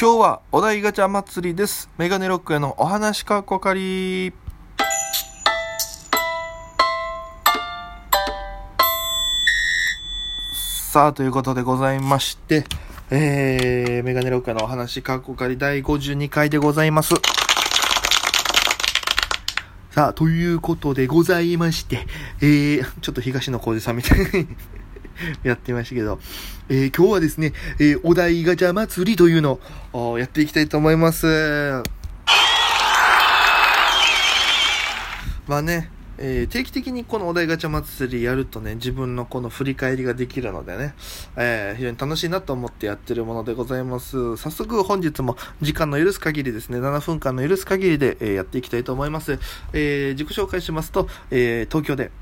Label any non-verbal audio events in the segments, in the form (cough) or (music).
今日はお題ガチャ祭りです。メガネロックへのお話かっこかり。さあ、ということでございまして、えー、メガネロックへのお話かっこかり第52回でございます。さあ、ということでございまして、えー、ちょっと東野幸治さんみたいに (laughs) やってましたけど、えー、今日はですね、えー、お題ガチャ祭りというのをやっていきたいと思います。まあね、えー定期的にこのお題ガチャ祭りやるとね、自分のこの振り返りができるのでね、えー非常に楽しいなと思ってやってるものでございます。早速本日も時間の許す限りですね、7分間の許す限りで、えーやっていきたいと思います。えー自己紹介しますと、えー東京で、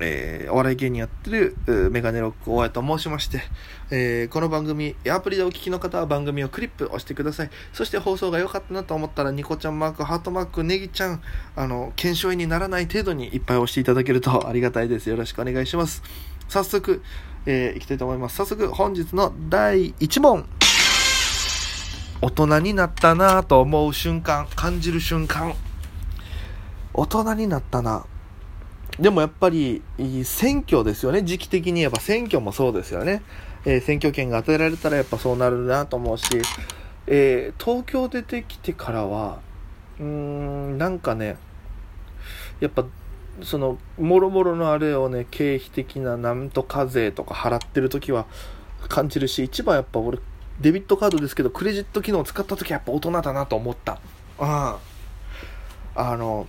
えーお笑い芸人やってる、メガネロック大家と申しまして、えーこの番組、アプリでお聞きの方は番組をクリップ押してください。そして放送が良かったなと思ったら、ニコちゃんマーク、ハートマーク、ネギちゃん、あの、検証員にならない程度にいっぱい押していただけると (laughs) ありがたいです。よろしくお願いします。早速、えーいきたいと思います。早速、本日の第1問。大人になったなぁと思う瞬間、感じる瞬間。大人になったな。でもやっぱり、選挙ですよね。時期的に言えば選挙もそうですよね。えー選挙権が与えられたらやっぱそうなるなと思うし、えー東京出てきてからは、うーん、なんかね、やっぱ、その、もろもろのあれをね、経費的ななんとか税とか払ってる時は感じるし、一番やっぱ俺、デビットカードですけど、クレジット機能を使った時はやっぱ大人だなと思った。ああ。あの、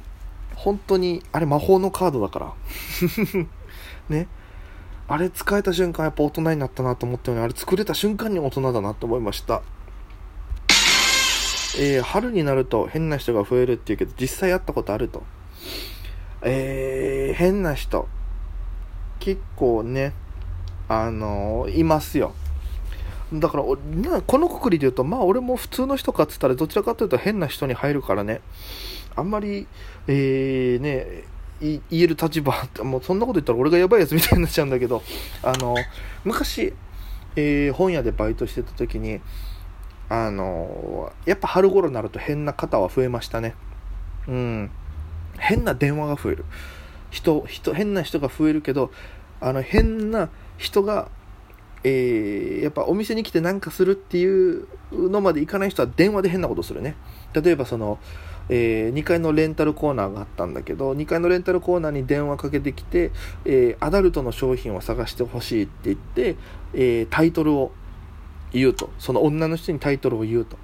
本当に、あれ魔法のカードだから。(laughs) ね。あれ使えた瞬間やっぱ大人になったなと思ったよね。あれ作れた瞬間に大人だなと思いました。えー春になると変な人が増えるっていうけど、実際会ったことあると。えー変な人。結構ね、あのーいますよ。だから、このくくりで言うと、まあ俺も普通の人かっつったら、どちらかというと変な人に入るからね。あんまり、えーね、い言える立場って、もうそんなこと言ったら俺がやばいやつみたいになっちゃうんだけど、あの、昔、えー本屋でバイトしてた時に、あの、やっぱ春頃になると変な方は増えましたね。うん。変な電話が増える。人、人、変な人が増えるけど、あの、変な人が、えーやっぱお店に来て何かするっていうのまでいかない人は電話で変なことするね。例えばその、え2階のレンタルコーナーがあったんだけど、2階のレンタルコーナーに電話かけてきて、えーアダルトの商品を探してほしいって言って、えータイトルを言うと。その女の人にタイトルを言うと。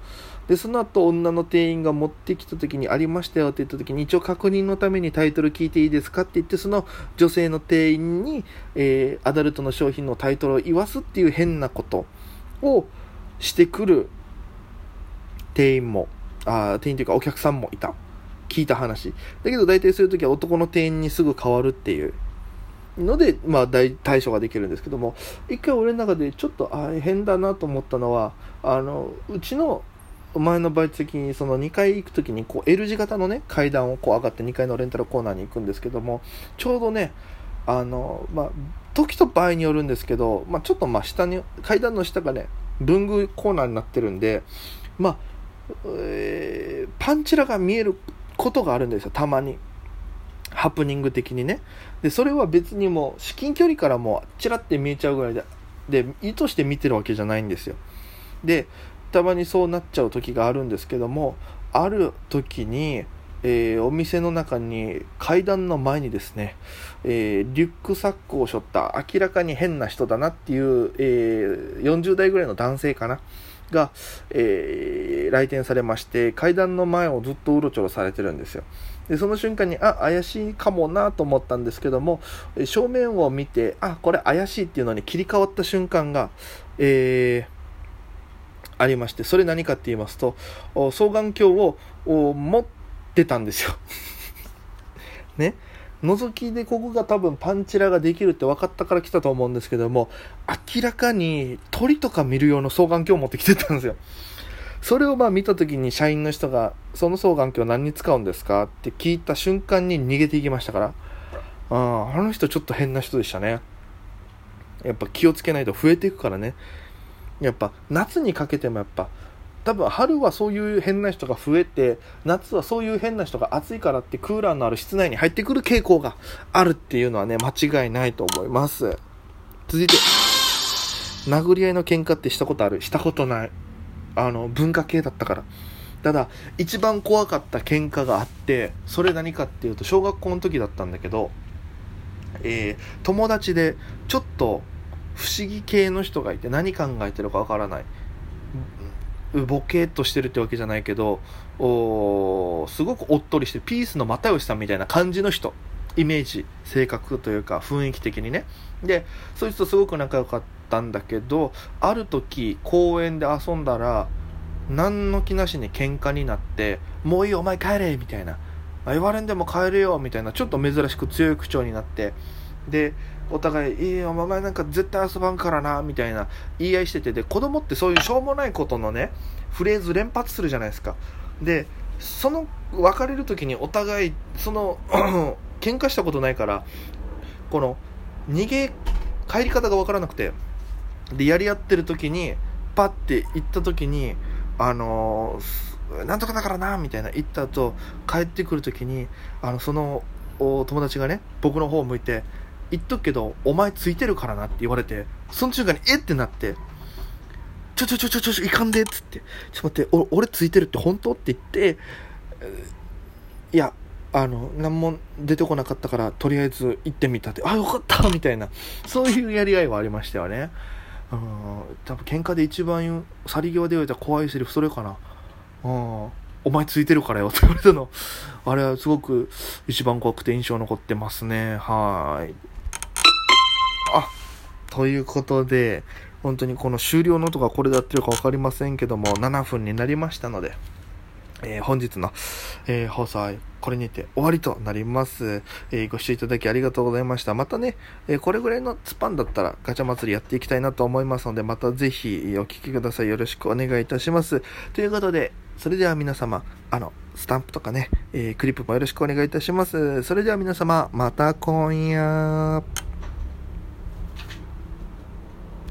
で、その後女の店員が持ってきた時にありましたよって言った時に一応確認のためにタイトル聞いていいですかって言ってその女性の店員に、えーアダルトの商品のタイトルを言わすっていう変なことをしてくる店員も、あ店員というかお客さんもいた。聞いた話。だけど大体そういう時は男の店員にすぐ変わるっていうので、まあ大対処ができるんですけども、一回俺の中でちょっとあ変だなと思ったのは、あの、うちの前のバイト先にその2階行く時にこう L 字型のね階段をこう上がって2階のレンタルコーナーに行くんですけどもちょうどねあのまあ時と場合によるんですけど、まあ、ちょっとまあ下に階段の下がね文具コーナーになってるんでまあ、えーパンチラが見えることがあるんですよたまに。ハプニング的にね。でそれは別にもう至近距離からもうチラって見えちゃうぐらいでで意図して見てるわけじゃないんですよ。でたまにそうなっちゃう時があるんですけどもある時に、えーお店の中に階段の前にですね、えーリュックサックを背負った明らかに変な人だなっていう、えー40代ぐらいの男性かな？が、え来店されまして階段の前をずっとうろちょろされてるんですよ。でその瞬間にあ怪しいかもなと思ったんですけども正面を見てあこれ怪しいっていうのに切り替わった瞬間が、えーありまして、それ何かって言いますと、双眼鏡を持ってたんですよ。(laughs) ね。覗きでここが多分パンチラができるって分かったから来たと思うんですけども、明らかに鳥とか見る用の双眼鏡を持ってきてたんですよ。それをまあ見た時に社員の人が、その双眼鏡何に使うんですか？って聞いた瞬間に逃げていきましたから、あーあの人ちょっと変な人でしたね。やっぱ気をつけないと増えていくからね。やっぱ夏にかけてもやっぱ多分春はそういう変な人が増えて夏はそういう変な人が暑いからってクーラーのある室内に入ってくる傾向があるっていうのはね間違いないと思います。続いて殴り合いの喧嘩ってしたことある？したことない。あの文化系だったから。ただ一番怖かった喧嘩があってそれ何かっていうと小学校の時だったんだけど、えー、友達でちょっと不思議系の人がいて何考えてるかわからない。ボケっとしてるってわけじゃないけどおすごくおっとりしてピースの又吉さんみたいな感じの人。イメージ性格というか雰囲気的にね。でそいつとすごく仲良かったんだけどある時公園で遊んだら何の気なしに喧嘩になってもういいお前帰れみたいな。言われんでも帰れよみたいな。ちょっと珍しく強い口調になって。でお互い「いいよお前なんか絶対遊ばんからな」みたいな。言い合いしてて。で子供ってそういうしょうもないことのねフレーズ連発するじゃないですか。でその別れる時にお互いその (clears throat) 喧嘩したことないからこの逃げ帰り方が分からなくて。でやり合ってる時にパッて行った時にあのー、なんとかだからなみたいな言った後帰ってくる時にあのそのお友達がね僕の方を向いて言っとくけどお前ついてるからなって言われてその瞬間にえってなってちょちょちょちょちょいかんでっつってちょっと待って俺ついてるって本当？って言っていやあの何も出てこなかったからとりあえず行ってみたってあよかったみたいなそういうやり合いはありましたよね。うん多分喧嘩で一番去り際で言われた怖いセリフそれかな。うんお前ついてるからよって言われたの。(laughs) あれはすごく一番怖くて印象残ってますね。はい。あということで本当にこの終了の音がこれでやってるか分かりませんけども7分になりましたのでえー、本日の、えー、放送これにて終わりとなります、えー、ご視聴いただきありがとうございました。またね、えこれぐらいのスパンだったらガチャ祭りやっていきたいなと思いますので、またぜひお聴きください。よろしくお願いいたします。ということで、それでは皆様、あの、スタンプとかね、えクリップもよろしくお願いいたします。それでは皆様、また今夜。